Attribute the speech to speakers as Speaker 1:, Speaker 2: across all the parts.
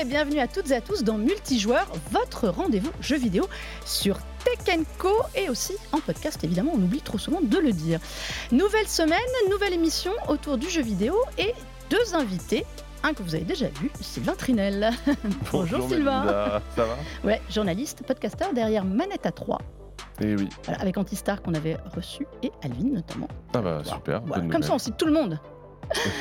Speaker 1: et bienvenue à toutes et à tous dans Multijoueur, votre rendez-vous jeu vidéo sur Tech Co et aussi en podcast évidemment, on oublie trop souvent de le dire. Nouvelle semaine, nouvelle émission autour du jeu vidéo et deux invités un que vous avez déjà vu, Sylvain Trinel. Bonjour, Sylvain.
Speaker 2: Ça va?
Speaker 1: Ouais, journaliste, podcasteur derrière Manette à 3.
Speaker 2: Et oui.
Speaker 1: Voilà, avec Antistar qu'on avait reçu et Alvin notamment.
Speaker 2: Ah bah super.
Speaker 1: Voilà, comme ça on cite tout le monde.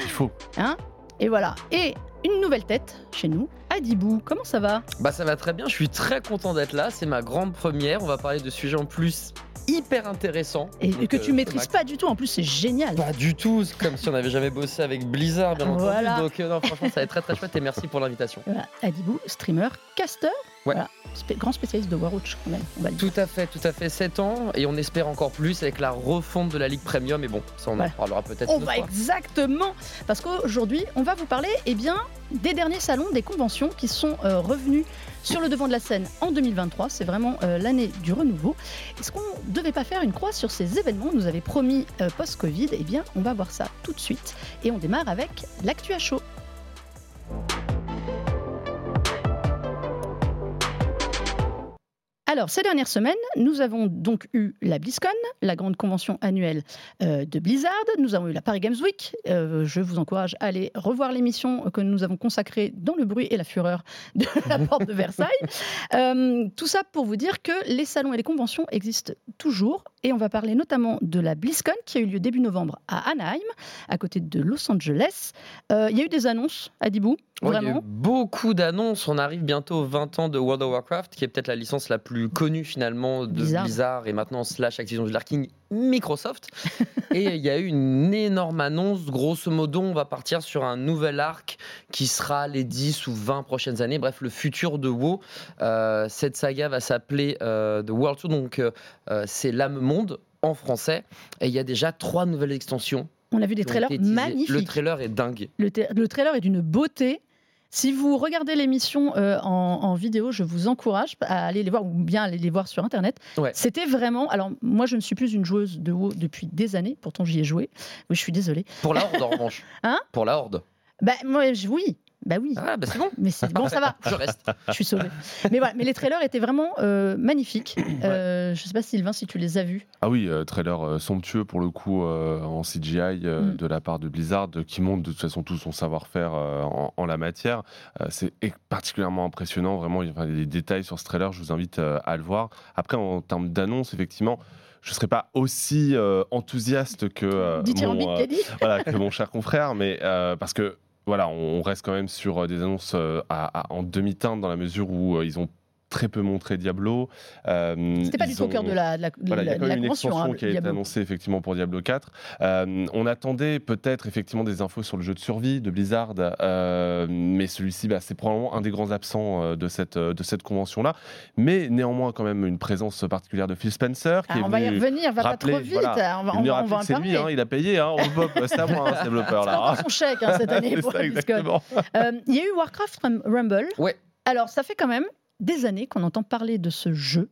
Speaker 2: Il faut.
Speaker 1: Hein? Et voilà. Et une nouvelle tête chez nous, Adibou. Comment ça va?
Speaker 3: Bah ça va très bien, je suis très content d'être là, c'est ma grande première, on va parler de sujets en plus hyper intéressants.
Speaker 1: Et
Speaker 3: Donc,
Speaker 1: que
Speaker 3: euh,
Speaker 1: tu maîtrises pas du tout, en plus c'est génial.
Speaker 3: Pas du tout, c'est comme si on n'avait jamais bossé avec Blizzard, bien entendu.
Speaker 1: Voilà.
Speaker 3: Donc euh, non, franchement, ça va être très très chouette et merci pour l'invitation.
Speaker 1: Voilà, Adibou, streamer, caster.
Speaker 3: Ouais.
Speaker 1: Voilà, spé- grand spécialiste de Overwatch quand même, on va.
Speaker 3: Tout à fait, tout à fait, 7 ans et on espère encore plus avec la refonte de la Ligue Premium. Et bon, ça on en parlera peut-être
Speaker 1: On va
Speaker 3: fois.
Speaker 1: exactement parce qu'aujourd'hui on va vous parler eh bien des derniers salons des conventions qui sont euh, revenus sur le devant de la scène en 2023. C'est vraiment euh, l'année du renouveau. Est-ce qu'on ne devait pas faire une croix sur ces événements? Nous avait promis euh, post-Covid. Eh bien, on va voir ça tout de suite et on démarre avec l'actu à chaud. Alors, ces dernières semaines, nous avons donc eu la BlizzCon, la grande convention annuelle euh, de Blizzard. Nous avons eu la Paris Games Week. Euh, je vous encourage à aller revoir l'émission que nous avons consacrée dans le bruit et la fureur de la porte de Versailles. Euh, tout ça pour vous dire que les salons et les conventions existent toujours. Et on va parler notamment de la BlizzCon qui a eu lieu début novembre à Anaheim, à côté de Los Angeles. Euh, Il y a eu des annonces à Dibou,
Speaker 3: Ouais, il y a eu beaucoup d'annonces. On arrive bientôt aux 20 ans de World of Warcraft, qui est peut-être la licence la plus connue finalement de
Speaker 1: Blizzard.
Speaker 3: Blizzard, et maintenant slash Activision Blizzard King, Microsoft. et il y a eu une énorme annonce. Grosso modo, on va partir sur un nouvel arc qui sera les 10 ou 20 prochaines années. Bref, le futur de WoW. Euh, cette saga va s'appeler euh, The World Tour, donc euh, c'est l'âme monde en français. Et il y a déjà trois nouvelles extensions.
Speaker 1: On a vu des trailers magnifiques.
Speaker 3: Le trailer est dingue.
Speaker 1: Le trailer est d'une beauté. Si vous regardez l'émission euh, en, en vidéo, je vous encourage à aller les voir ou bien aller les voir sur Internet.
Speaker 3: Ouais.
Speaker 1: C'était vraiment. Alors, moi, je ne suis plus une joueuse de WoW depuis des années. Pourtant, j'y ai joué. Oui, je suis désolée.
Speaker 3: Pour la Horde, en revanche.
Speaker 1: Hein?
Speaker 3: Pour la Horde.
Speaker 1: Bah, moi, je- oui. Bah oui.
Speaker 3: Ah, bah c'est bon.
Speaker 1: Mais c'est bon, ça va.
Speaker 3: Je reste.
Speaker 1: Je suis sauvée. Mais voilà. Mais les trailers étaient vraiment euh, magnifiques. Euh, je sais pas, Sylvain, si tu les as vus.
Speaker 2: Ah oui, euh, trailer euh, somptueux pour le coup euh, en CGI euh,
Speaker 1: Mm.
Speaker 2: de la part de Blizzard qui montre de toute façon tout son savoir-faire euh, en, en la matière. Euh, c'est particulièrement impressionnant, vraiment. Il y a enfin, des détails sur ce trailer, je vous invite euh, à le voir. Après, en termes d'annonce, effectivement. Je ne serais pas aussi euh, enthousiaste que, euh, mon, euh, voilà, que mon cher confrère, mais euh, parce que voilà, on, reste quand même sur euh, des annonces euh, en demi-teinte dans la mesure où euh, ils ont très peu montré Diablo. Euh,
Speaker 1: C'était pas du tout au cœur de la, de la,
Speaker 2: voilà, y a quand
Speaker 1: de la
Speaker 2: même une
Speaker 1: convention.
Speaker 2: extension
Speaker 1: hein,
Speaker 2: qui a été annoncée effectivement pour Diablo 4. Euh, on attendait peut-être effectivement des infos sur le jeu de survie de Blizzard, euh, mais celui-ci, bah, c'est probablement un des grands absents euh, de cette, de cette convention-là. Mais néanmoins, quand même, une présence particulière de Phil Spencer qui
Speaker 1: Ah,
Speaker 2: est
Speaker 1: on va y
Speaker 2: venu
Speaker 1: revenir, va pas
Speaker 2: rappeler,
Speaker 1: trop vite.
Speaker 2: voilà,
Speaker 1: on va, on va- on va
Speaker 2: c'est lui, hein, il a payé, hein, Robocop, c'est à moi, hein, ce développeur-là.
Speaker 1: Son chèque hein, cette année pour
Speaker 2: ça.
Speaker 1: Euh, Il y a eu Warcraft Rum- Rumble.
Speaker 3: Ouais.
Speaker 1: Alors, ça fait quand même des années qu'on entend parler de ce jeu.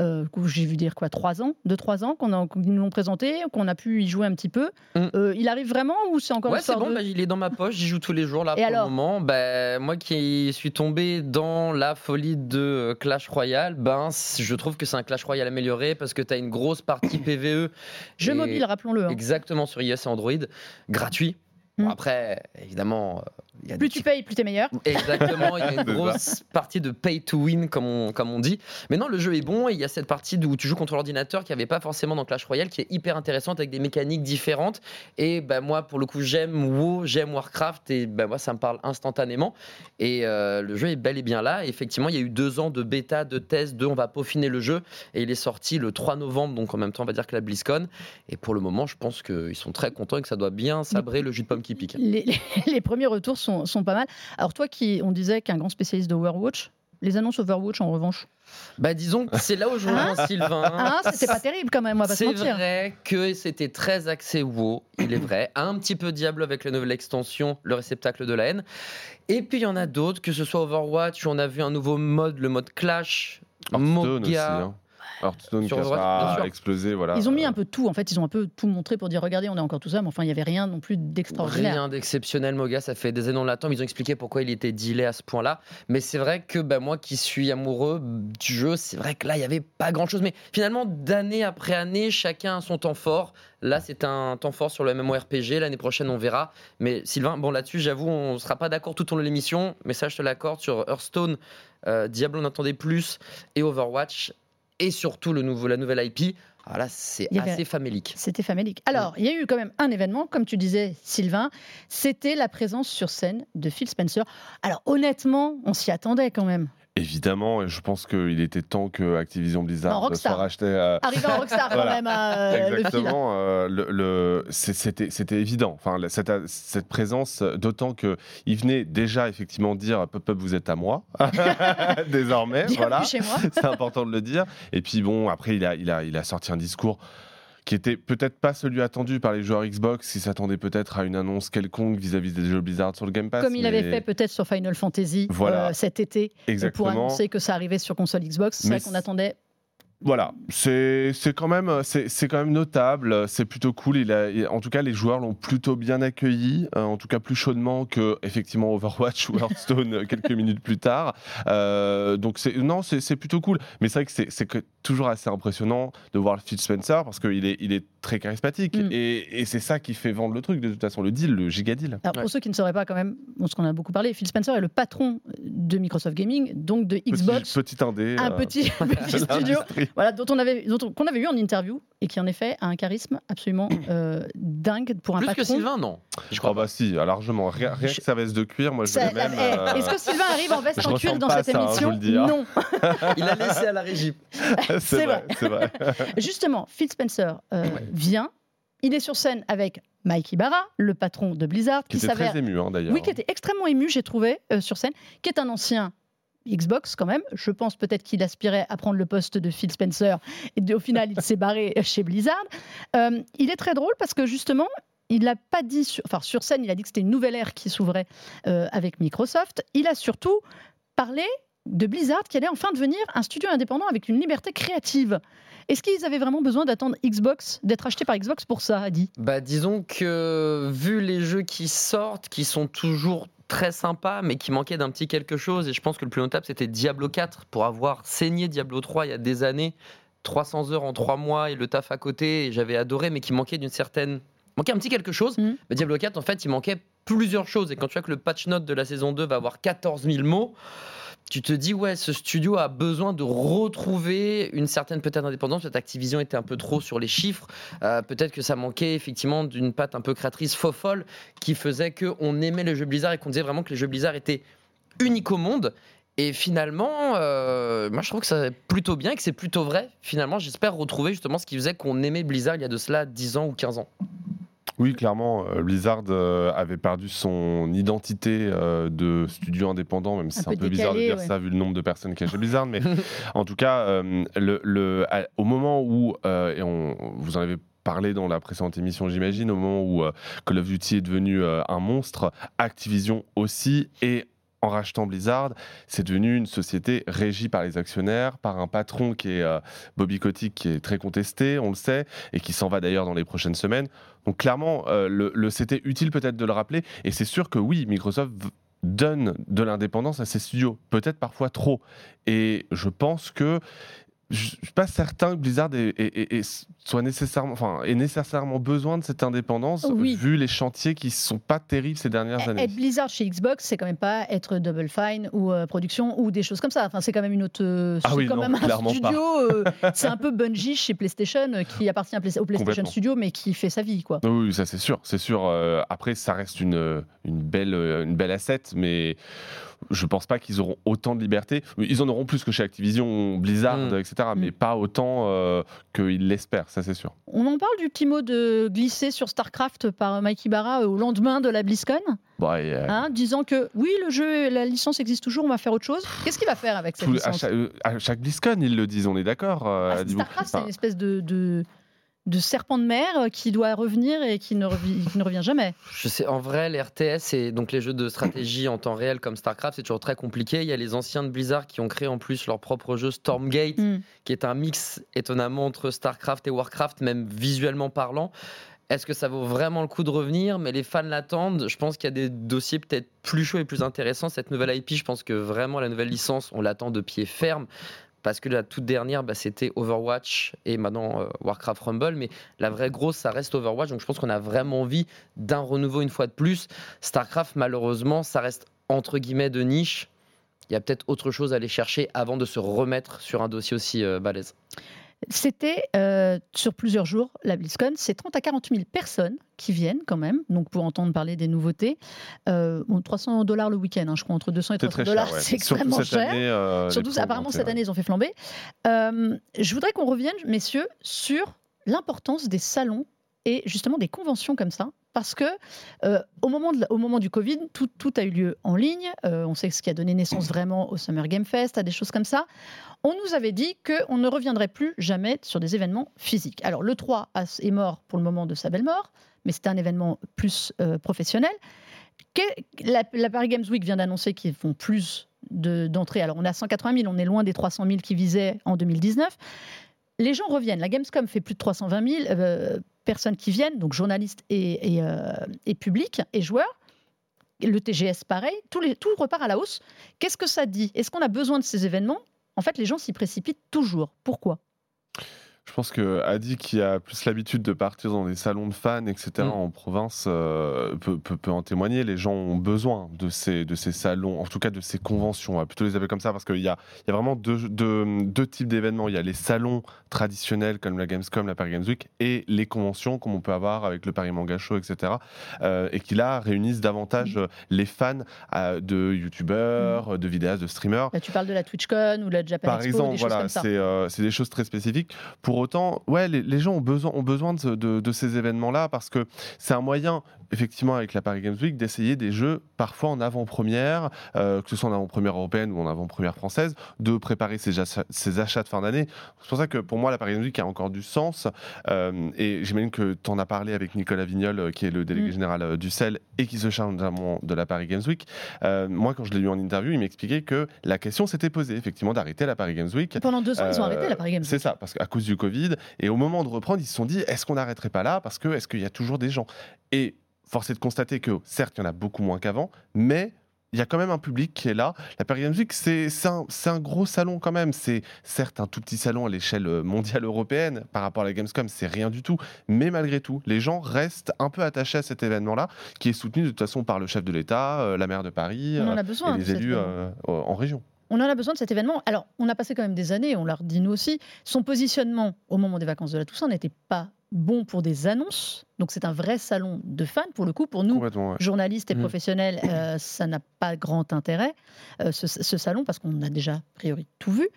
Speaker 1: Euh, que j'ai vu dire quoi, trois ans, deux trois ans qu'on nous l'ont présenté, qu'on a pu y jouer un petit peu.
Speaker 3: Mm.
Speaker 1: Euh, il arrive vraiment ou c'est encore
Speaker 3: Ouais, c'est bon,
Speaker 1: de-
Speaker 3: bah, il est dans ma poche, j'y joue tous les jours là
Speaker 1: Et
Speaker 3: pour
Speaker 1: alors
Speaker 3: le moment. Bah, moi qui suis tombé dans la folie de euh, Clash Royale, ben, je trouve que c'est un Clash Royale amélioré parce que tu as une grosse partie PVE.
Speaker 1: Jeu
Speaker 3: et-
Speaker 1: mobile, rappelons-le. hein.
Speaker 3: Exactement sur iOS et Android, gratuit. Bon,
Speaker 1: Mm.
Speaker 3: après, évidemment, euh,
Speaker 1: Plus tu payes, plus t'es meilleur.
Speaker 3: Exactement, il y a une grosse partie de pay to win, comme on, comme on dit. Mais non, le jeu est bon et il y a cette partie où tu joues contre l'ordinateur qui n'y avait pas forcément dans Clash Royale, qui est hyper intéressante avec des mécaniques différentes. Et bah, moi, pour le coup, j'aime WoW, j'aime Warcraft et bah, moi, ça me parle instantanément. Et euh, le jeu est bel et bien là. Et effectivement, il y a eu deux ans de bêta, de test, de on va peaufiner le jeu. Et il est sorti le 3 novembre, donc en même temps, on va dire que la BlizzCon. Et pour le moment, je pense qu'ils sont très contents et que ça doit bien sabrer le jus de pomme qui pique.
Speaker 1: Les, les- les premiers retours sont, sont pas mal. Alors toi qui, on disait qu'un grand spécialiste d'Overwatch, les annonces Overwatch en revanche,
Speaker 3: Bah disons que c'est là où je rejoins Sylvain.
Speaker 1: ah, c'était pas terrible quand même, on va pas se
Speaker 3: C'est vrai que c'était très axé WoW, il est vrai. Un petit peu Diablo avec la nouvelle extension, le réceptacle de la haine. Et puis il y en a d'autres, que ce soit Overwatch, où on a vu un nouveau mode, le mode Clash,
Speaker 2: Hearthstone aussi.
Speaker 3: Moga.
Speaker 2: hein. Hearthstone
Speaker 3: Sur
Speaker 2: qui a explosé, voilà.
Speaker 1: Ils ont mis un peu tout, en fait, ils ont un peu tout montré pour dire regardez, on est encore tout ça, mais enfin, il n'y avait rien non plus d'extraordinaire.
Speaker 3: Rien d'exceptionnel, Moga. Ça fait des années on l'attend. Ils ont expliqué pourquoi il était dealé à ce point-là. Mais c'est vrai que bah, moi qui suis amoureux du jeu, c'est vrai que là, il n'y avait pas grand-chose. Mais finalement, d'année après année, chacun a son temps fort. Là, c'est un temps fort sur le MMORPG. L'année prochaine, on verra. Mais Sylvain, bon, là-dessus, j'avoue, on ne sera pas d'accord tout au long de l'émission. Mais ça, je te l'accorde. Sur Hearthstone, euh, Diablo, on attendait plus. Et Overwatch. Et surtout, le nouveau, la nouvelle IP. Ah là, c'est
Speaker 1: avait-
Speaker 3: assez famélique.
Speaker 1: C'était famélique. Alors, il y a eu quand même un événement, comme tu disais, Sylvain, c'était la présence sur scène de Phil Spencer. Alors, honnêtement, on s'y attendait quand même.
Speaker 2: Évidemment, et je pense qu'il était temps que Activision Blizzard soit racheté. euh,
Speaker 1: Arrivé en Rockstar quand
Speaker 2: Voilà.
Speaker 1: même, euh, le Phil.
Speaker 2: Exactement, euh, le, c'était c'était évident. Enfin, cette, cette présence, d'autant que il venait déjà effectivement dire Pop Up, vous êtes à moi désormais. Voilà, c'est important de le dire. Et puis bon, après, il a, il a, il a sorti un discours qui était peut-être pas celui attendu par les joueurs Xbox, qui s'attendaient peut-être à une annonce quelconque vis-à-vis des jeux Blizzard sur le Game Pass.
Speaker 1: Comme il avait
Speaker 2: mais-
Speaker 1: fait peut-être sur Final Fantasy
Speaker 2: Voilà.
Speaker 1: euh, cet été, pour
Speaker 2: Exactement.
Speaker 1: annoncer que ça arrivait sur console Xbox. C'est
Speaker 2: Mais
Speaker 1: vrai qu'on attendait.
Speaker 2: Voilà, c'est c'est quand même c'est c'est quand même notable, c'est plutôt cool. Il a, il- en tout cas, les joueurs l'ont plutôt bien accueilli, euh, en tout cas plus chaudement que effectivement Overwatch ou Hearthstone euh, quelques minutes plus tard. Euh, donc c'est non, c'est c'est plutôt cool. Mais c'est vrai que c'est toujours assez impressionnant de voir Phil Spencer parce qu'il est il est très charismatique
Speaker 1: Mm.
Speaker 2: et, et c'est ça qui fait vendre le truc de toute façon, le deal, le giga deal.
Speaker 1: Alors, pour
Speaker 3: Ouais.
Speaker 1: ceux qui ne sauraient pas, quand même, bon, ce qu'on a beaucoup parlé, Phil Spencer est le patron de Microsoft Gaming, donc de Xbox,
Speaker 2: petit, petit indé,
Speaker 1: un
Speaker 2: euh,
Speaker 1: petit, studio. Voilà, dont on avait, dont on- qu'on avait vu en interview et qui en effet a un charisme absolument euh, dingue pour un
Speaker 3: Plus
Speaker 1: patron.
Speaker 3: que Sylvain, non. Je
Speaker 2: Je
Speaker 3: crois
Speaker 2: crois bah si, largement. Rien, rien que sa veste de cuir, moi je
Speaker 1: Ça-
Speaker 2: même.
Speaker 1: eh,
Speaker 2: euh,
Speaker 1: Est-ce que Sylvain arrive en veste
Speaker 2: je
Speaker 1: en cuir dans cette
Speaker 2: ça, hein, je
Speaker 1: émission
Speaker 2: vous le dis, hein.
Speaker 1: Non.
Speaker 3: Il a laissé à la régie.
Speaker 1: c'est vrai.
Speaker 2: c'est vrai.
Speaker 1: Justement, Phil Spencer euh, vient. Il est sur scène avec Mike Ibarra, le patron de Blizzard,
Speaker 2: Qui
Speaker 1: qui
Speaker 2: était
Speaker 1: s'avère
Speaker 2: très ému hein, d'ailleurs.
Speaker 1: Oui, qui était extrêmement ému, j'ai trouvé, euh, sur scène, qui est un ancien Xbox quand même. Je pense peut-être qu'il aspirait à prendre le poste de Phil Spencer et au final il s'est barré chez Blizzard. Euh, il est très drôle parce que justement, il n'a pas dit, sur, enfin sur scène, il a dit que c'était une nouvelle ère qui s'ouvrait euh, avec Microsoft. Il a surtout parlé de Blizzard qui allait enfin devenir un studio indépendant avec une liberté créative. Est-ce qu'ils avaient vraiment besoin d'attendre Xbox, d'être acheté par Xbox pour ça, Adi?
Speaker 3: Bah, disons que vu les jeux qui sortent, qui sont toujours très sympas, mais qui manquaient d'un petit quelque chose, et je pense que le plus notable c'était Diablo 4 pour avoir saigné Diablo 3 il y a des années, 300 heures en 3 mois et le taf à côté, et j'avais adoré, mais qui manquait d'une certaine. manquait un petit quelque chose.
Speaker 1: Mhm.
Speaker 3: Bah, Diablo 4, en fait, il manquait plusieurs choses, et quand tu vois que le patch note de la saison 2 va avoir 14 000 mots, tu te dis, ouais, ce studio a besoin de retrouver une certaine peut-être indépendance. Peut-être Activision était un peu trop sur les chiffres. Euh, peut-être que ça manquait effectivement d'une patte un peu créatrice faux folle qui faisait qu'on aimait les jeux Blizzard et qu'on disait vraiment que les jeux Blizzard étaient uniques au monde. Et finalement, euh, moi je trouve que va plutôt bien que c'est plutôt vrai. Finalement, j'espère retrouver justement ce qui faisait qu'on aimait Blizzard il y a de cela 10 ans ou 15 ans.
Speaker 2: Oui, clairement, euh, Blizzard euh, avait perdu son identité euh, de studio indépendant, même si c'est un
Speaker 1: peu
Speaker 2: bizarre de dire
Speaker 1: ouais.
Speaker 2: ça vu le nombre de personnes qu'il y a chez Blizzard. Mais en tout cas, le, le- à- au moment où, et on, vous en avez parlé dans la précédente émission, j'imagine, au moment où Call of Duty est devenu un monstre, Activision aussi, et en rachetant Blizzard, c'est devenu une société régie par les actionnaires, par un patron qui est euh, Bobby Kotick, qui est très contesté, on le sait, et qui s'en va d'ailleurs dans les prochaines semaines. Donc clairement, euh, c'était utile peut-être de le rappeler, et c'est sûr que oui, Microsoft donne de l'indépendance à ses studios, peut-être parfois trop. Et je pense que je suis pas certain que Blizzard ait, ait- ait- ait- soit nécessairement, enfin, ait nécessairement besoin de cette indépendance,
Speaker 1: Oui.
Speaker 2: vu les chantiers qui sont pas terribles ces dernières années.
Speaker 1: Être Blizzard chez Xbox, c'est quand même pas être Double Fine ou euh, production ou des choses comme ça. Enfin, c'est quand même une autre. euh,
Speaker 2: Ah
Speaker 1: c'est
Speaker 2: oui,
Speaker 1: quand
Speaker 2: non,
Speaker 1: même un
Speaker 2: clairement pas.
Speaker 1: studio. euh, c'est un peu Bungie chez PlayStation qui appartient au PlayStation. Studio, mais qui fait sa vie, quoi.
Speaker 2: Oui, ça c'est sûr, c'est sûr. Après, ça reste une, une belle, une belle asset, mais je pense pas qu'ils auront autant de liberté. Ils en auront plus que chez Activision, Blizzard,
Speaker 3: Mm.
Speaker 2: etc., mais
Speaker 1: Mm.
Speaker 2: pas autant euh, qu'ils l'espèrent, ça c'est sûr.
Speaker 1: On en parle du petit mot de glisser sur StarCraft par Mike Ibarra euh, au lendemain de la BlizzCon,
Speaker 2: et, euh,
Speaker 1: hein, disant que oui, le jeu, la licence existe toujours, on va faire autre chose. Qu'est-ce qu'il va faire avec cette
Speaker 2: tous les- à,
Speaker 1: licence
Speaker 2: chaque, à chaque BlizzCon, ils le disent, on est d'accord. euh,
Speaker 1: Ah. StarCraft, c'est une espèce de, de, de serpent de mer euh, qui doit revenir et qui ne, revi- qui ne revient jamais.
Speaker 3: Je sais, en vrai, les RTS et donc les jeux de stratégie en temps réel comme StarCraft, c'est toujours très compliqué. Il y a les anciens de Blizzard qui ont créé en plus leur propre jeu Stormgate,
Speaker 1: Hmm.
Speaker 3: qui est un mix étonnamment entre StarCraft et Warcraft, même visuellement parlant. Est-ce que ça vaut vraiment le coup de revenir? Mais les fans l'attendent. Je pense qu'il y a des dossiers peut-être plus chauds et plus intéressants. Cette nouvelle IP, je pense que vraiment la nouvelle licence, on l'attend de pied ferme. Parce que la toute dernière, bah, c'était Overwatch et maintenant euh, Warcraft Rumble. Mais la vraie grosse, ça reste Overwatch. Donc je pense qu'on a vraiment envie d'un renouveau une fois de plus. StarCraft, malheureusement, ça reste entre guillemets de niche. Il y a peut-être autre chose à aller chercher avant de se remettre sur un dossier aussi euh, balèze.
Speaker 1: C'était euh, sur plusieurs jours, la BlizzCon, c'est 30 à 40 000 personnes qui viennent quand même, donc pour entendre parler des nouveautés. Euh, bon, 300 dollars le week-end, hein, je crois, entre 200 et
Speaker 2: C'est
Speaker 1: 300
Speaker 2: très
Speaker 1: dollars,
Speaker 2: ouais.
Speaker 1: c'est extrêmement
Speaker 2: cette
Speaker 1: cher.
Speaker 2: année, euh,
Speaker 1: Surtout, apparemment, cette année, ils ont fait flamber. Euh, je voudrais qu'on revienne, messieurs, sur l'importance des salons et justement des conventions comme ça. Parce que euh, au, moment au moment du Covid, tout, tout a eu lieu en ligne. Euh, on sait ce qui a donné naissance vraiment au Summer Game Fest, à des choses comme ça. On nous avait dit qu'on ne reviendrait plus jamais sur des événements physiques. Alors le 3 a- est mort pour le moment de sa belle mort, mais c'était un événement plus euh, professionnel. La, Paris Games Week vient d'annoncer qu'ils font plus de- d'entrées. Alors, on a 180 000, on est loin des 300 000 qui visaient en 2019. Les gens reviennent. La Gamescom fait plus de 320 000 euh, personnes qui viennent, donc journalistes et, et, euh, et publics et joueurs. Le TGS, pareil. Tout repart à la hausse. Qu'est-ce que ça dit? Est-ce qu'on a besoin de ces événements? En fait, les gens s'y précipitent toujours. Pourquoi?
Speaker 2: Je pense que Adi, qui a plus l'habitude de partir dans des salons de fans, etc.,
Speaker 3: Mm.
Speaker 2: en province, euh, peut, peut- peut en témoigner. Les gens ont besoin de ces, de ces salons, en tout cas de ces conventions, on va plutôt les appeler comme ça, parce qu'il y a, y a vraiment deux, deux, deux types d'événements. Il y a les salons traditionnels comme la Gamescom, la Paris Games Week, et les conventions comme on peut avoir avec le Paris Manga Show, etc., euh, et qui là réunissent davantage euh, les fans euh, de youtubeurs, de vidéastes, de streamers.
Speaker 1: Là, Tu parles de la TwitchCon ou la Japan
Speaker 2: Par
Speaker 1: Expo,
Speaker 2: exemple,
Speaker 1: des
Speaker 2: voilà, c'est des choses très spécifiques. Pour autant, ouais, les, gens ont besoin, ont besoin de ces événements-là parce que c'est un moyen, effectivement, avec la Paris Games Week, d'essayer des jeux parfois en avant-première, euh, que ce soit en avant-première européenne ou en avant-première française, de préparer ses, achats- ses achats de fin d'année. C'est pour ça que pour moi, la Paris Games Week a encore du sens. Euh, et j'imagine que tu en as parlé avec Nicolas Vignol, euh, qui est le délégué
Speaker 1: Mm.
Speaker 2: général du CEL et qui se charge notamment de la Paris Games Week. Euh, moi, quand je l'ai eu en interview, il m'expliquait que la question s'était posée, effectivement, d'arrêter la Paris Games Week.
Speaker 1: Pendant deux ans, ils ont arrêté la Paris Games
Speaker 2: C'est
Speaker 1: Week.
Speaker 2: ça, parce qu'à cause du Covid. Et au moment de reprendre, ils se sont dit est-ce qu'on n'arrêterait pas là? Parce que est-ce qu'il y a toujours des gens? Et force est de constater que, certes, il y en a beaucoup moins qu'avant, mais. Il y a quand même un public qui est là. La Paris Games Week, c'est un, un gros salon quand même. C'est certes un tout petit salon à l'échelle euh, mondiale européenne par rapport à la Gamescom, c'est rien du tout. Mais malgré tout, les gens restent un peu attachés à cet événement-là, qui est soutenu de toute façon par le chef de l'État, euh, la maire de Paris euh, et les élus euh, en région.
Speaker 1: On en a besoin de cet événement. Alors, on a passé quand même des années, on l'a redit nous aussi. Son positionnement au moment des vacances de la Toussaint n'était pas bon pour des annonces. Donc, c'est un vrai salon de fans. Pour le coup, pour nous,
Speaker 2: ouais.
Speaker 1: journalistes et
Speaker 3: Mhm.
Speaker 1: professionnels, euh, ça n'a pas grand intérêt, euh, ce, ce salon, parce qu'on a déjà, a priori, tout vu.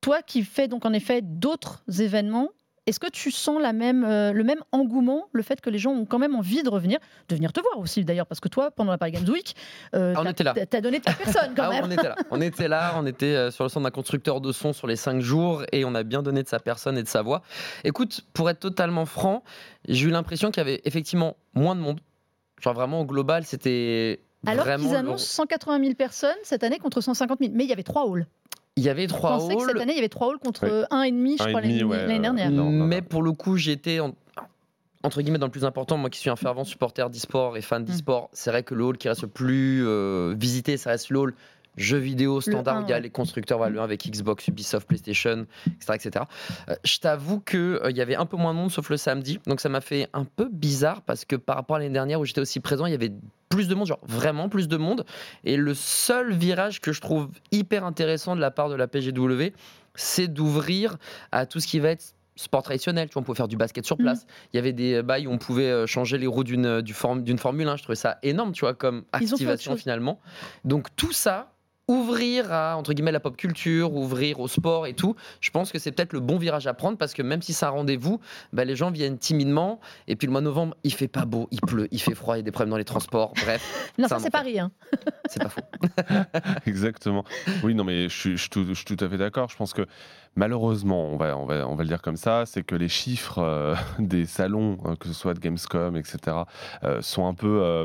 Speaker 1: Toi qui fais donc en effet d'autres événements, est-ce que tu sens la même, euh, le même engouement, le fait que les gens ont quand même envie de revenir, de venir te voir aussi d'ailleurs, parce que toi, pendant la Paris Games Week, euh,
Speaker 3: Ah, on était là.
Speaker 1: t'as- donné de ta personne quand
Speaker 3: Ah,
Speaker 1: même.
Speaker 3: on était là. On était là, on était euh, sur le centre d'un constructeur de son sur les cinq jours et on a bien donné de sa personne et de sa voix. Écoute, pour être totalement franc, j'ai eu l'impression qu'il y avait effectivement moins de monde. Genre vraiment au global, c'était
Speaker 1: Alors qu'ils annoncent 180 000 personnes cette année contre 150 000. Mais il y avait trois halls.
Speaker 3: Il y avait trois
Speaker 1: pensais que cette
Speaker 3: halls.
Speaker 1: année, il y avait trois halls contre euh, un et demi, je crois, l'année
Speaker 2: ouais, euh,
Speaker 1: dernière.
Speaker 2: Non, non,
Speaker 3: mais
Speaker 2: non.
Speaker 3: pour le coup, j'étais en- entre guillemets dans le plus important. Moi qui suis un fervent supporter d'e-sport et
Speaker 1: Mm.
Speaker 3: fan d'e-sport, c'est vrai que le hall qui reste le plus euh, visité, ça reste le hall jeux vidéo standard. il y a les constructeurs, voilà, le 1 avec Xbox, Ubisoft, PlayStation, etc. etc. Euh, je t'avoue qu'il il y avait un peu moins de monde sauf le samedi. Donc ça m'a fait un peu bizarre parce que par rapport à l'année dernière où j'étais aussi présent, il y avait plus de monde, genre vraiment plus de monde. Et le seul virage que je trouve hyper intéressant de la part de la PGW, c'est d'ouvrir à tout ce qui va être sport traditionnel. Tu vois, on pouvait faire du basket sur place. Il y avait des bails où on pouvait euh, changer les roues d'une du form- Formule 1. Je trouvais ça énorme, tu vois, comme activation finalement. Donc tout ça, ouvrir à entre guillemets la pop culture, ouvrir au sport et tout, je pense que c'est peut-être le bon virage à prendre parce que même si c'est un rendez-vous, bah, les gens viennent timidement. Et puis le mois de novembre, il fait pas beau, il pleut, il fait froid, il y a des problèmes dans les transports. Bref,
Speaker 1: Non,
Speaker 3: c'est
Speaker 1: ça c'est. Paris. Hein.
Speaker 3: c'est pas faux.
Speaker 2: Exactement. Oui, non, mais je suis, je suis tout, je suis tout à fait d'accord. Je pense que malheureusement, on va, on, va, on va le dire comme ça, c'est que les chiffres euh, des salons, euh, que ce soit de Gamescom, etc., euh, sont un peu euh,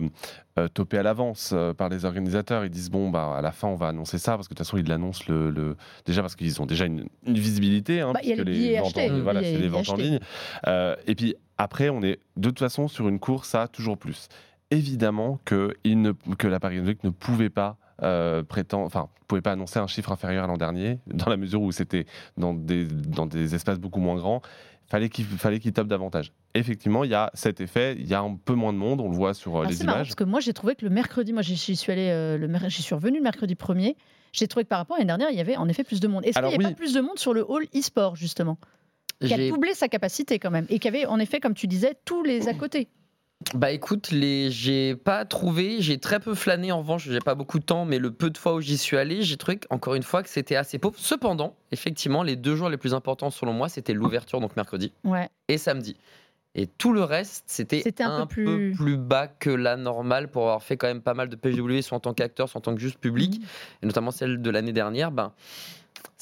Speaker 2: topés à l'avance par les organisateurs. Ils disent, bon, bah, à la fin, on va annoncer ça, parce que de toute façon, ils l'annoncent le, le- déjà parce qu'ils ont déjà une, une visibilité, hein,
Speaker 1: Bah, il y a
Speaker 2: puisque
Speaker 1: les billets
Speaker 2: ventes
Speaker 1: achetés,
Speaker 2: en, voilà, c'est
Speaker 1: les
Speaker 2: les ventes en ligne. Euh, et puis après, on est de toute façon sur une course à toujours plus. Évidemment que, il ne, que la Paris Games Week ne pouvait pas euh, prétendre, enfin, pouvait pas annoncer un chiffre inférieur à l'an dernier, dans la mesure où c'était dans des, dans des espaces beaucoup moins grands. Fallait qu'il fallait qu'il tape davantage. Effectivement, il y a cet effet, il y a un peu moins de monde, on le voit sur euh,
Speaker 1: Ah,
Speaker 2: les
Speaker 1: c'est marrant,
Speaker 2: images.
Speaker 1: parce que moi j'ai trouvé que le mercredi, moi j'y suis allé, euh, le mer- j'y suis revenu le mercredi premier. J'ai trouvé que par rapport à l'année dernière, il y avait en effet plus de monde. Est-ce qu'il n'y avait
Speaker 2: oui.
Speaker 1: pas plus de monde sur le hall e-sport justement, qui a doublé sa capacité quand même, et qui avait en effet, comme tu disais, tous les à côté.
Speaker 3: Bah écoute, les... j'ai pas trouvé, j'ai très peu flâné en revanche, j'ai pas beaucoup de temps, mais le peu de fois où j'y suis allé, j'ai trouvé encore une fois que c'était assez pauvre. Cependant, effectivement, les deux jours les plus importants selon moi, c'était l'ouverture, donc mercredi,
Speaker 1: Ouais.
Speaker 3: et samedi. Et tout le reste, c'était
Speaker 1: un peu
Speaker 3: peu,
Speaker 1: plus-
Speaker 3: bas que la normale pour avoir fait quand même pas mal de PGW, soit en tant qu'acteur, soit en tant que juste public,
Speaker 1: Mhm.
Speaker 3: et notamment celle de l'année dernière. Ben,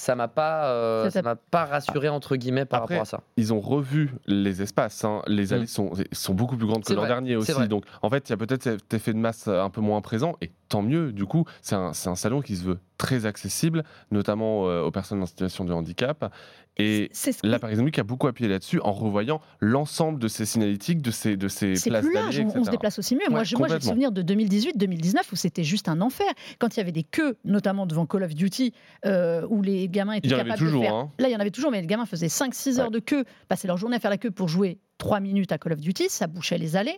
Speaker 3: ça m'a pas, euh,
Speaker 1: Ça
Speaker 3: m'a pas rassuré entre guillemets par
Speaker 2: Après,
Speaker 3: rapport à ça.
Speaker 2: Ils ont revu les espaces. hein. Les allées
Speaker 3: Mm.
Speaker 2: sont, sont beaucoup plus grandes que l'an dernier aussi.
Speaker 3: vrai.
Speaker 2: Donc, en fait, il y a peut-être cet effet de masse un peu moins présent. Et tant mieux, du coup, c'est un, c'est un salon qui se veut très accessible, notamment euh, aux personnes en situation de handicap. Et
Speaker 1: C'est ce qui-
Speaker 2: la Paris Games Week a beaucoup appuyé là-dessus en revoyant l'ensemble de ces signalétiques, de ces, de ces
Speaker 1: c'est
Speaker 2: places
Speaker 1: plus large,
Speaker 2: d'allées,
Speaker 1: on, on se déplace aussi mieux. moi,
Speaker 2: Ouais,
Speaker 1: je- moi, j'ai le souvenir de 2018-2019 où c'était juste un enfer. Quand il y avait des queues, notamment devant Call of Duty, euh, où les gamins étaient
Speaker 2: Il y en avait
Speaker 1: capables
Speaker 2: toujours,
Speaker 1: de faire.
Speaker 2: hein.
Speaker 1: Là, il y en avait toujours, mais les gamins faisaient 5-6 heures de queue, passaient leur journée à faire la queue pour jouer 3 minutes à Call of Duty, ça bouchait les allées.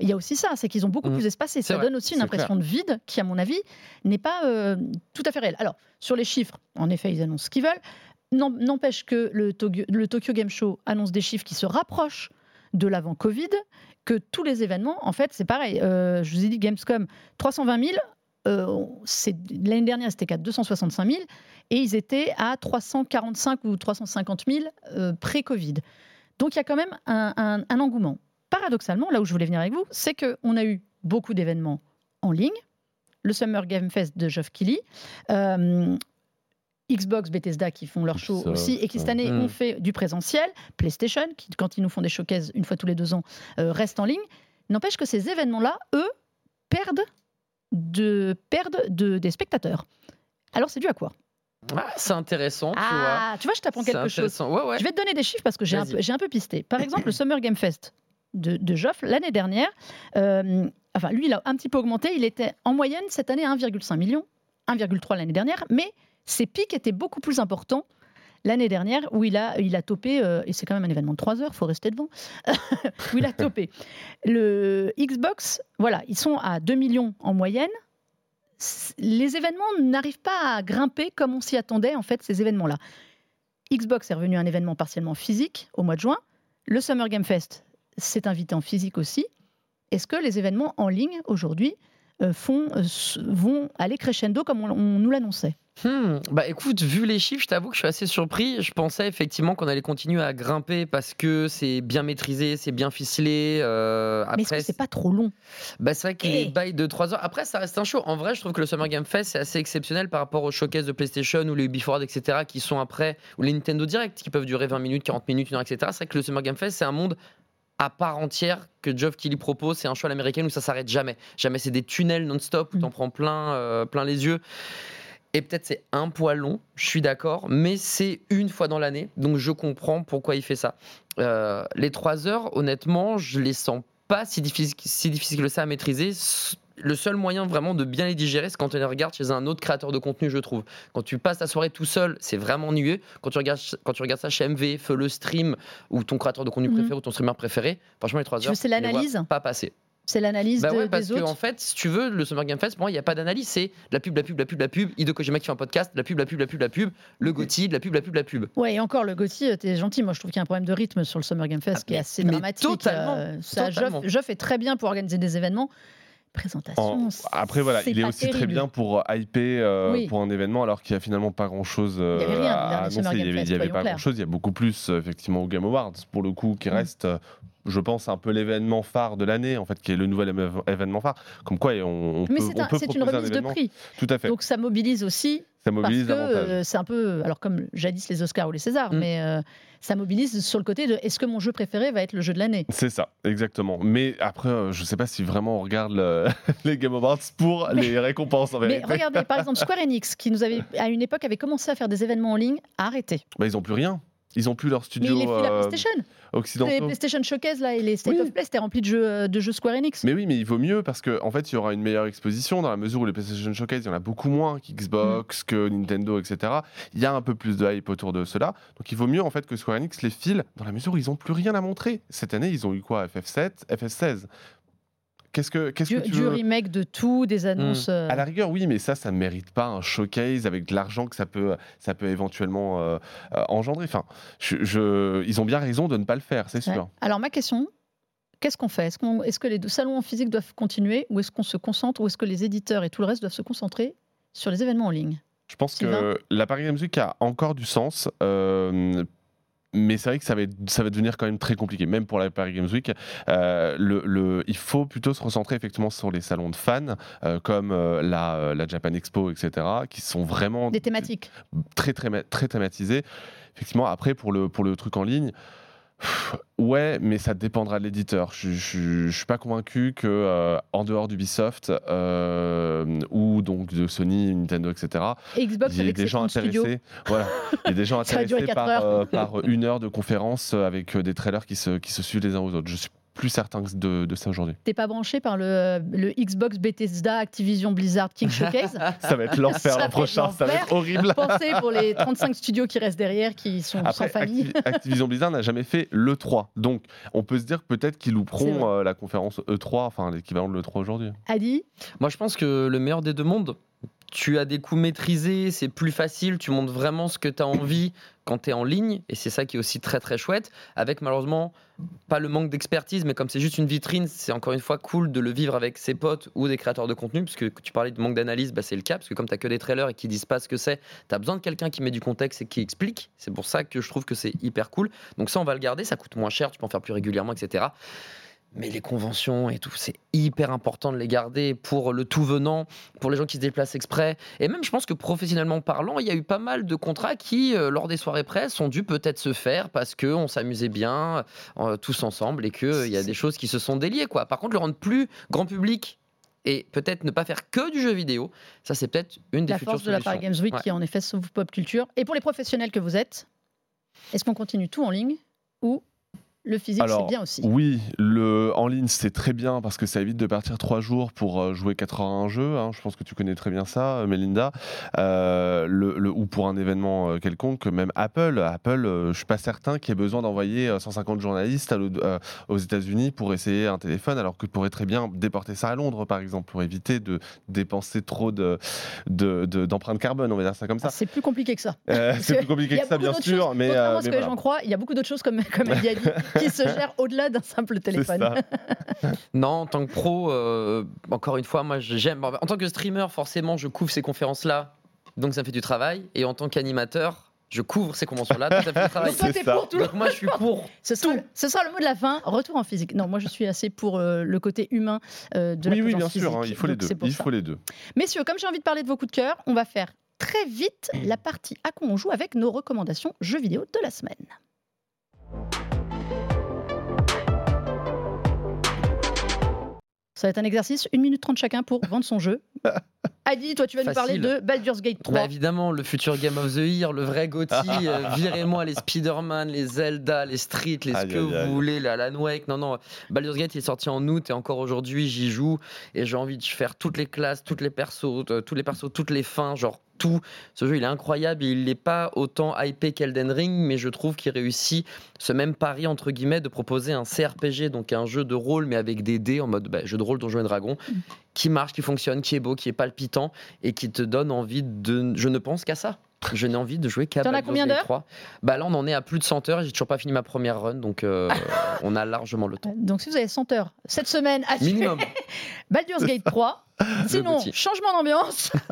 Speaker 1: Il y a aussi ça, c'est qu'ils ont beaucoup
Speaker 3: Mhm.
Speaker 1: plus espacé. Ça
Speaker 3: vrai,
Speaker 1: donne aussi une impression de vide qui, à mon avis, n'est pas euh, tout à fait réelle. Alors, sur les chiffres, en effet, ils annoncent ce qu'ils veulent. N'empêche que le Tokyo, le Tokyo Game Show annonce des chiffres qui se rapprochent de l'avant Covid, que tous les événements, en fait, c'est pareil. Euh, je vous ai dit, Gamescom, 320 000. Euh, L'année dernière, c'était qu'à 265 000 et ils étaient à 345 ou 350 000 euh, pré-Covid. Donc il y a quand même un, un- un engouement. Paradoxalement, là où je voulais venir avec vous, c'est qu'on a eu beaucoup d'événements en ligne. Le Summer Game Fest de Geoff Keighley, euh, Xbox, Bethesda qui font leur show aussi et qui cette année
Speaker 3: Mm.
Speaker 1: ont fait du présentiel, PlayStation qui quand ils nous font des showcases une fois tous les deux ans euh, reste en ligne. N'empêche que ces événements-là, eux, perdent, de, perdent de, des spectateurs. Alors c'est dû à quoi?
Speaker 3: Ah, c'est intéressant, tu vois.
Speaker 1: Ah, tu vois, je t'apprends quelque chose.
Speaker 3: intéressant. Ouais, ouais.
Speaker 1: Je vais te donner des chiffres parce que j'ai un, peu- j'ai un peu pisté. Par exemple, le Summer Game Fest de, de Geoff, l'année dernière, euh, enfin, lui, il a un petit peu augmenté. Il était en moyenne cette année 1,5 million, 1,3 l'année dernière, mais ses pics étaient beaucoup plus importants l'année dernière où il a, il a topé, euh, et c'est quand même un événement de 3 heures, faut rester devant, où il a topé. Le Xbox, voilà, ils sont à 2 millions en moyenne. Les événements n'arrivent pas à grimper comme on s'y attendait, en fait, ces événements-là. Xbox est revenu à un événement partiellement physique au mois de juin. Le Summer Game Fest s'est invité en physique aussi. Est-ce que les événements en ligne aujourd'hui euh, font, euh, vont aller crescendo comme on, on nous l'annonçait?
Speaker 3: Hmm, Bah écoute, vu les chiffres, je t'avoue que je suis assez surpris. Je pensais effectivement qu'on allait continuer à grimper parce que c'est bien maîtrisé, c'est bien ficelé. euh,
Speaker 1: Mais
Speaker 3: après,
Speaker 1: c'est pas trop long?
Speaker 3: Bah, c'est vrai que
Speaker 1: Eh.
Speaker 3: les bails de 3 heures. Après, ça reste un show. En vrai, je trouve que le Summer Game Fest, c'est assez exceptionnel par rapport aux showcases de PlayStation ou les Forward, etc., qui sont après, ou les Nintendo Direct, qui peuvent durer 20 minutes, 40 minutes, 1 heure, etc. C'est vrai que le Summer Game Fest, c'est un monde à part entière que Geoff Keighley propose. C'est un show à l'américaine où ça s'arrête jamais. Jamais, c'est des tunnels non-stop où
Speaker 1: Mm.
Speaker 3: t'en prends plein, euh, plein les yeux. Et peut-être c'est un poil long, je suis d'accord, mais c'est une fois dans l'année, donc je comprends pourquoi il fait ça. Euh, les trois heures, honnêtement, je les sens pas si difficiles si difficile que ça à maîtriser. Le seul moyen vraiment de bien les digérer, c'est quand tu les regardes chez un autre créateur de contenu, je trouve. Quand tu passes ta soirée tout seul, c'est vraiment ennuyeux. Quand tu regardes, quand tu regardes ça chez MV, feu le stream ou ton créateur de contenu
Speaker 1: Mhm.
Speaker 3: préféré ou ton streamer préféré, franchement les trois heures,
Speaker 1: c'est l'analyse?
Speaker 3: pas passer.
Speaker 1: C'est l'analyse
Speaker 3: Bah
Speaker 1: de-
Speaker 3: parce
Speaker 1: des
Speaker 3: que
Speaker 1: autres
Speaker 3: en fait, si tu veux, le Summer Game Fest, pour moi, il n'y a pas d'analyse. C'est la pub, la pub, la pub, la pub. Hideo Kojima qui fait un podcast, la pub, la pub, la pub, la pub. Le Gotti, la pub, la pub, la pub.
Speaker 1: Ouais, et encore, le Gauthier, t'es gentil. Moi, je trouve qu'il y a un problème de rythme sur le Summer Game Fest
Speaker 3: Ah,
Speaker 1: qui est assez
Speaker 3: mais
Speaker 1: dramatique.
Speaker 3: totalement,
Speaker 1: Euh, ça,
Speaker 3: totalement.
Speaker 1: Geoff, Geoff est très bien pour organiser des événements. Présentation.
Speaker 2: En- Après voilà, il est aussi très bien pour euh, hyper euh,
Speaker 1: Oui.
Speaker 2: pour un événement alors qu'il y a finalement pas grand chose
Speaker 1: Il y avait rien,
Speaker 2: à annoncer. Il y
Speaker 1: Game
Speaker 2: avait, pas grand chose. Il y a beaucoup plus euh, effectivement au Game Awards pour le coup qui
Speaker 1: Mm.
Speaker 2: reste, euh, je pense, un peu l'événement phare de l'année en fait, qui est le nouvel événement phare. Comme quoi, on, on
Speaker 1: Mais
Speaker 2: peut,
Speaker 1: c'est un- une
Speaker 2: un
Speaker 1: remise de prix.
Speaker 2: Tout à fait.
Speaker 1: Donc ça mobilise aussi
Speaker 2: Ça
Speaker 1: Parce
Speaker 2: mobilise
Speaker 1: que
Speaker 2: davantage.
Speaker 1: euh, c'est un peu, alors comme jadis les Oscars ou les Césars,
Speaker 3: Mm.
Speaker 1: mais euh, ça mobilise sur le côté de est-ce que mon jeu préféré va être le jeu de l'année?
Speaker 2: C'est ça, exactement. Mais après, euh, je sais pas si vraiment on regarde le- les Game Awards pour les récompenses en
Speaker 1: Mais regardez, par exemple, Square Enix, qui nous avait, à une époque, avait commencé à faire des événements en ligne, a arrêté.
Speaker 2: Bah, ils ont plus rien. Ils ont plus leur
Speaker 1: Mais
Speaker 2: studio
Speaker 1: il est la
Speaker 2: euh,
Speaker 1: PlayStation. Les. PlayStation Showcase là, et les State
Speaker 2: Oui.
Speaker 1: of Play, c'était rempli de jeux, euh, de jeux Square Enix.
Speaker 2: Mais oui, mais il vaut mieux parce qu'en en fait, il y aura une meilleure exposition dans la mesure où les PlayStation Showcase, il y en a beaucoup moins qu'Xbox,
Speaker 1: Mm.
Speaker 2: que Nintendo, etc. Il y a un peu plus de hype autour de cela. Donc il vaut mieux en fait que Square Enix les file dans la mesure où ils n'ont plus rien à montrer. Cette année, ils ont eu quoi? FF7, FF16 Qu'est-ce que, qu'est-ce
Speaker 1: Du,
Speaker 2: que tu
Speaker 1: du
Speaker 2: veux
Speaker 1: remake de tout, des annonces. euh,
Speaker 2: À la rigueur, oui, mais ça, ça ne mérite pas un showcase avec de l'argent que ça peut, ça peut éventuellement euh, euh, engendrer. Enfin, je, je- ils ont bien raison de ne pas le faire, c'est
Speaker 1: ouais.
Speaker 2: sûr.
Speaker 1: Alors ma question, qu'est-ce qu'on fait? Est-ce qu'on- est-ce que les salons en physique doivent continuer ou est-ce qu'on se concentre ou est-ce que les éditeurs et tout le reste doivent se concentrer sur les événements en ligne?
Speaker 2: Je pense
Speaker 1: Sylvain?
Speaker 2: que la Paris Games Week a encore du sens. euh, mais c'est vrai que ça va, être- ça va devenir quand même très compliqué, même pour la Paris Games Week. Euh, le, le- il faut plutôt se recentrer effectivement sur les salons de fans, euh, comme euh, la, la Japan Expo, etc., qui sont vraiment
Speaker 1: Des thématiques.
Speaker 2: très, très, très thématisés. Effectivement, après, pour le, pour le truc en ligne, ouais, mais ça dépendra de l'éditeur. Je ne suis pas convaincu que euh, en dehors d'Ubisoft euh, ou donc de Sony, Nintendo, etc.,
Speaker 1: Xbox
Speaker 2: il y a des gens intéressés. Voilà, il y a des gens intéressés par, euh, par une heure de conférence avec des trailers qui se, qui se suivent les uns aux autres. Je suis plus certain que de, de ça aujourd'hui.
Speaker 1: T'es pas branché par le, le Xbox Bethesda Activision Blizzard King Showcase
Speaker 2: Ça va être l'enfer l'an prochain, ça va être horrible.
Speaker 1: Pensez pour les 35 studios qui restent derrière, qui sont
Speaker 2: Après,
Speaker 1: sans famille.
Speaker 2: Activ- Activision Blizzard n'a jamais fait l'E3. Donc, on peut se dire que peut-être qu'ils louperont euh, la conférence E3, enfin l'équivalent de l'E3 aujourd'hui.
Speaker 1: Adi,
Speaker 3: Moi, je pense que le meilleur des deux mondes, tu as des coups maîtrisés, c'est plus facile, tu montres vraiment ce que tu as envie quand tu es en ligne, et c'est ça qui est aussi très très chouette, avec malheureusement pas le manque d'expertise, mais comme c'est juste une vitrine, c'est encore une fois cool de le vivre avec ses potes ou des créateurs de contenu, parce que tu parlais de manque d'analyse, bah, c'est le cas, parce que comme tu que des trailers et qui disent pas ce que c'est, tu as besoin de quelqu'un qui met du contexte et qui explique, c'est pour ça que je trouve que c'est hyper cool. Donc ça, on va le garder, ça coûte moins cher, tu peux en faire plus régulièrement, etc. Mais les conventions et tout, c'est hyper important de les garder pour le tout venant, pour les gens qui se déplacent exprès. Et même, je pense que professionnellement parlant, il y a eu pas mal de contrats qui, euh, lors des soirées presse, ont dû peut-être se faire parce qu'on s'amusait bien euh, tous ensemble et qu'il y a des choses qui se sont déliées. Quoi. Par contre, le rendre plus grand public et peut-être ne pas faire que du jeu vidéo, ça c'est peut-être une des
Speaker 1: la
Speaker 3: futures
Speaker 1: force de la. Paris Games Week
Speaker 3: Ouais.
Speaker 1: qui en effet sauve pop culture. Et pour les professionnels que vous êtes, est-ce qu'on continue tout en ligne ou le physique c'est bien aussi
Speaker 2: Oui, le en ligne c'est très bien parce que ça évite de partir trois jours pour euh, jouer 4 heures à un jeu. hein. Je pense que tu connais très bien ça, euh, Melinda. Euh, le, le- ou pour un événement quelconque, même Apple. Apple, euh, je suis pas certain qu'il y ait besoin d'envoyer euh, 150 journalistes à euh, aux États-Unis pour essayer un téléphone, alors que pourrait très bien déporter ça à Londres, par exemple, pour éviter de dépenser trop de de- de- d'empreintes carbone. On va dire ça comme
Speaker 1: Ah,
Speaker 2: ça.
Speaker 1: C'est plus compliqué que ça.
Speaker 2: C'est plus compliqué
Speaker 1: y
Speaker 2: que ça, bien sûr,
Speaker 1: choses,
Speaker 2: mais,
Speaker 1: à ce
Speaker 2: mais
Speaker 1: que
Speaker 2: voilà.
Speaker 1: j'en crois, il y a beaucoup d'autres choses, comme, comme elle a dit, qui se gèrent au-delà d'un simple téléphone.
Speaker 3: Non, en tant que pro, euh, encore une fois, moi j'aime. En tant que streamer, forcément, je couvre ces conférences-là, donc ça me fait du travail. Et en tant qu'animateur, je couvre ces conventions-là, donc ça me fait du travail.
Speaker 1: Donc toi,
Speaker 2: C'est
Speaker 1: t'es
Speaker 2: ça.
Speaker 1: pour tout
Speaker 3: Donc moi, je suis pour.
Speaker 1: Ce sera, le, ce sera le mot de la fin. Retour en physique. Non, moi je suis assez pour euh, le côté humain euh, de
Speaker 2: Oui,
Speaker 1: la
Speaker 2: oui,
Speaker 1: présence
Speaker 2: bien sûr, hein, il faut les deux. Il
Speaker 1: ça.
Speaker 2: faut les deux.
Speaker 1: Messieurs, comme j'ai envie de parler de vos coups de cœur, on va faire très vite la partie à quoi on joue avec nos recommandations jeux vidéo de la semaine. Ça va être un exercice, 1 minute 30 chacun pour vendre son jeu. Adi, toi tu vas nous parler de Baldur's Gate 3.
Speaker 3: Bah, évidemment, le futur Game of the Year, le vrai Gotti. euh, Virez-moi les Spider-Man, les Zelda, les Street, les ce que vous
Speaker 2: aïe.
Speaker 3: voulez, la Alan Wake. Non, non. Baldur's Gate il est sorti en août et encore aujourd'hui, j'y joue. Et j'ai envie de faire toutes les classes, toutes les persos, euh, tous les persos, toutes les fins, genre tout. Ce jeu, il est incroyable. et Il n'est pas autant hypé qu'Elden Ring, mais je trouve qu'il réussit ce même pari, entre guillemets, de proposer un CRPG, donc un jeu de rôle, mais avec des dés en mode bah, jeu de rôle, Donjons et Dragons,
Speaker 1: Mm.
Speaker 3: qui marche, qui fonctionne, qui est beau, qui est palpitant et qui te donne envie de. Je ne pense qu'à ça. Je n'ai envie de jouer qu'à
Speaker 1: T'en as
Speaker 3: Baldur's
Speaker 1: combien
Speaker 3: Gate
Speaker 1: d'heures
Speaker 3: 3. Bah là, on en est à plus de 100 heures et j'ai toujours pas fini ma première run, donc euh, on a largement le temps.
Speaker 1: Donc si vous avez 100 heures cette semaine à suivre
Speaker 3: Minimum.
Speaker 1: Baldur's Gate 3. Sinon, changement d'ambiance.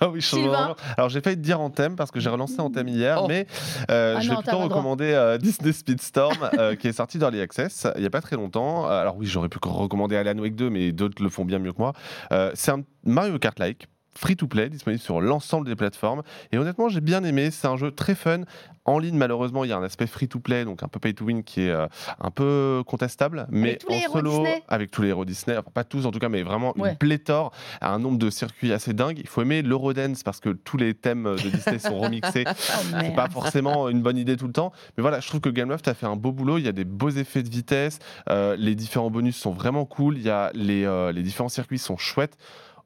Speaker 2: Ah oui,
Speaker 1: Sylvain.
Speaker 2: vraiment- Alors j'ai failli te dire en thème parce que j'ai relancé en thème hier,
Speaker 3: Oh.
Speaker 2: mais euh,
Speaker 1: Ah
Speaker 2: je
Speaker 1: non,
Speaker 2: vais
Speaker 1: t'as
Speaker 2: plutôt recommander euh, Disney Speedstorm euh, qui est sorti d'Early Access il n'y a pas très longtemps. Alors oui, j'aurais pu recommander Alan Wake 2, mais d'autres le font bien mieux que moi. Euh, c'est un Mario Kart-like. Free to play, disponible sur l'ensemble des plateformes. Et honnêtement, j'ai bien aimé. C'est un jeu très fun. En ligne, malheureusement, il y a un aspect free to play, donc un peu pay to win, qui est euh, un peu contestable. Mais en solo,
Speaker 1: Disney.
Speaker 2: avec tous les héros Disney, enfin, pas tous en tout cas, mais vraiment
Speaker 1: Ouais.
Speaker 2: une pléthore, un nombre de circuits assez dingue. Il faut aimer l'Eurodance parce que tous les thèmes de Disney sont remixés.
Speaker 1: Oh,
Speaker 2: C'est pas forcément une bonne idée tout le temps. Mais voilà, je trouve que Gameloft a fait un beau boulot. Il y a des beaux effets de vitesse. euh, les différents bonus sont vraiment cool. Il y a les, euh, les différents circuits sont chouettes.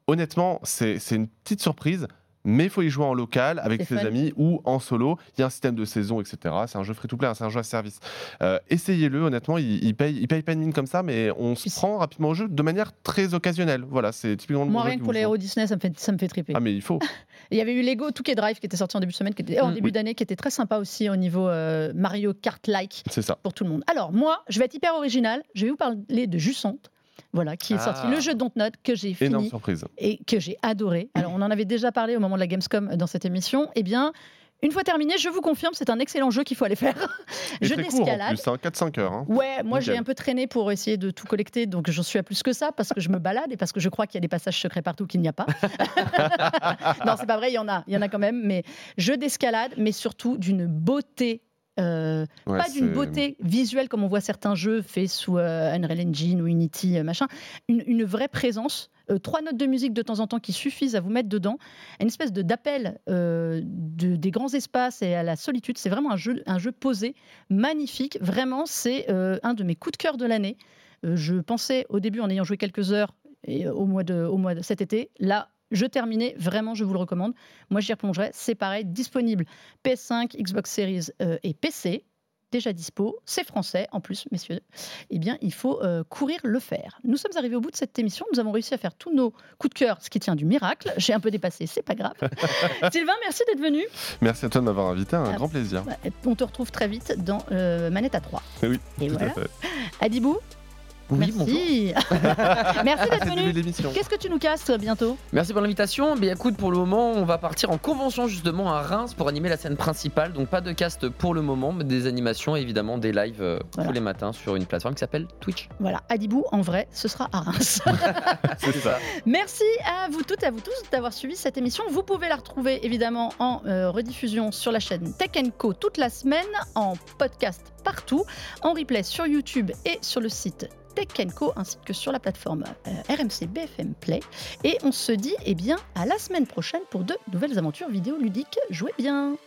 Speaker 2: Honnêtement, c'est une petite surprise. Mais il faut y jouer en local avec ses
Speaker 1: fun.
Speaker 2: amis ou en solo. Il y a un système de saison, etc. C'est un jeu free-to-play, hein, c'est un jeu à service. Euh, Essayez-le, honnêtement, il, il paye, il paye pas de mine comme ça, mais on se prend rapidement au jeu de manière très occasionnelle. Voilà, c'est typiquement le
Speaker 1: Moi,
Speaker 2: bon
Speaker 1: rien que pour les héros Disney, ça me fait, ça me fait triper.
Speaker 2: Ah, mais il faut.
Speaker 1: Il y avait eu Lego Touquet Drive qui était sorti en début de semaine, qui était, en
Speaker 3: Mm,
Speaker 1: début
Speaker 2: oui.
Speaker 1: d'année, qui était très sympa aussi au niveau euh, Mario Kart-like
Speaker 2: C'est ça.
Speaker 1: pour tout le monde. Alors, moi, je vais être hyper original. Je vais vous parler de Jussante, voilà, qui est
Speaker 3: Ah.
Speaker 1: sorti le jeu Dontnod que j'ai
Speaker 2: Énorme
Speaker 1: fini
Speaker 2: surprise.
Speaker 1: et que j'ai adoré. Alors, on en avait déjà parlé au moment de la Gamescom dans cette émission. Eh bien, une fois terminé, je vous confirme, c'est un excellent jeu qu'il faut aller faire.
Speaker 2: Et en
Speaker 1: d'escalade.
Speaker 2: plus, hein, 4-5 heures. hein.
Speaker 1: Ouais, moi j'ai un peu traîné pour essayer de tout collecter, donc j'en suis à plus que ça parce que je me balade et parce que je crois qu'il y a des passages secrets partout qu'il n'y a pas. non, c'est pas vrai, il y en a, il y en a quand même, mais jeu d'escalade, mais surtout d'une beauté. Euh,
Speaker 2: Ouais,
Speaker 1: pas d'une beauté visuelle comme on voit certains jeux faits sous euh, Unreal Engine ou Unity, euh, machin, une, une vraie présence. euh, trois notes de musique de temps en temps qui suffisent à vous mettre dedans, une espèce de d'appel de- des grands espaces et à la solitude. C'est vraiment un jeu, un jeu posé, magnifique. Vraiment, c'est un de mes coups de cœur de l'année. Je pensais au début, en ayant joué quelques heures et, au, mois de, au mois de cet été, là, je terminais, vraiment, je vous le recommande. Moi, j'y replongerai. C'est pareil, disponible PS5, Xbox Series euh, et PC. Déjà dispo, c'est français en plus, messieurs. Eh bien, il faut euh, courir le faire. Nous sommes arrivés au bout de cette émission. Nous avons réussi à faire tous nos coups de cœur, ce qui tient du miracle. J'ai un peu dépassé, c'est pas grave. Sylvain, merci d'être venu.
Speaker 2: Merci à toi de m'avoir invité, un
Speaker 1: Ah.
Speaker 2: grand plaisir.
Speaker 1: On te retrouve très vite dans euh, Manette à 3.
Speaker 2: Oui,
Speaker 1: Et
Speaker 2: tout
Speaker 1: voilà.
Speaker 2: à fait.
Speaker 1: Adibou,
Speaker 3: Oui, bonjour.
Speaker 1: merci. merci d'être venu. Qu'est-ce que tu nous casses toi, bientôt?
Speaker 3: Merci pour l'invitation. Mais écoute, pour le moment, on va partir en convention justement à Reims pour animer la scène principale. Donc pas de cast pour le moment, mais des animations et évidemment des lives euh,
Speaker 1: Voilà.
Speaker 3: tous les matins sur une plateforme qui s'appelle Twitch.
Speaker 1: Voilà, Adibou, en vrai, ce sera à Reims.
Speaker 2: C'est ça.
Speaker 1: Merci à vous toutes et à vous tous d'avoir suivi cette émission. Vous pouvez la retrouver évidemment en euh, rediffusion sur la chaîne Tech Co toute la semaine, en podcast partout, en replay sur YouTube et sur le site Tech ainsi que sur la plateforme euh, RMC BFM Play. Et on se dit eh bien à la semaine prochaine pour de nouvelles aventures vidéoludiques. Jouez bien.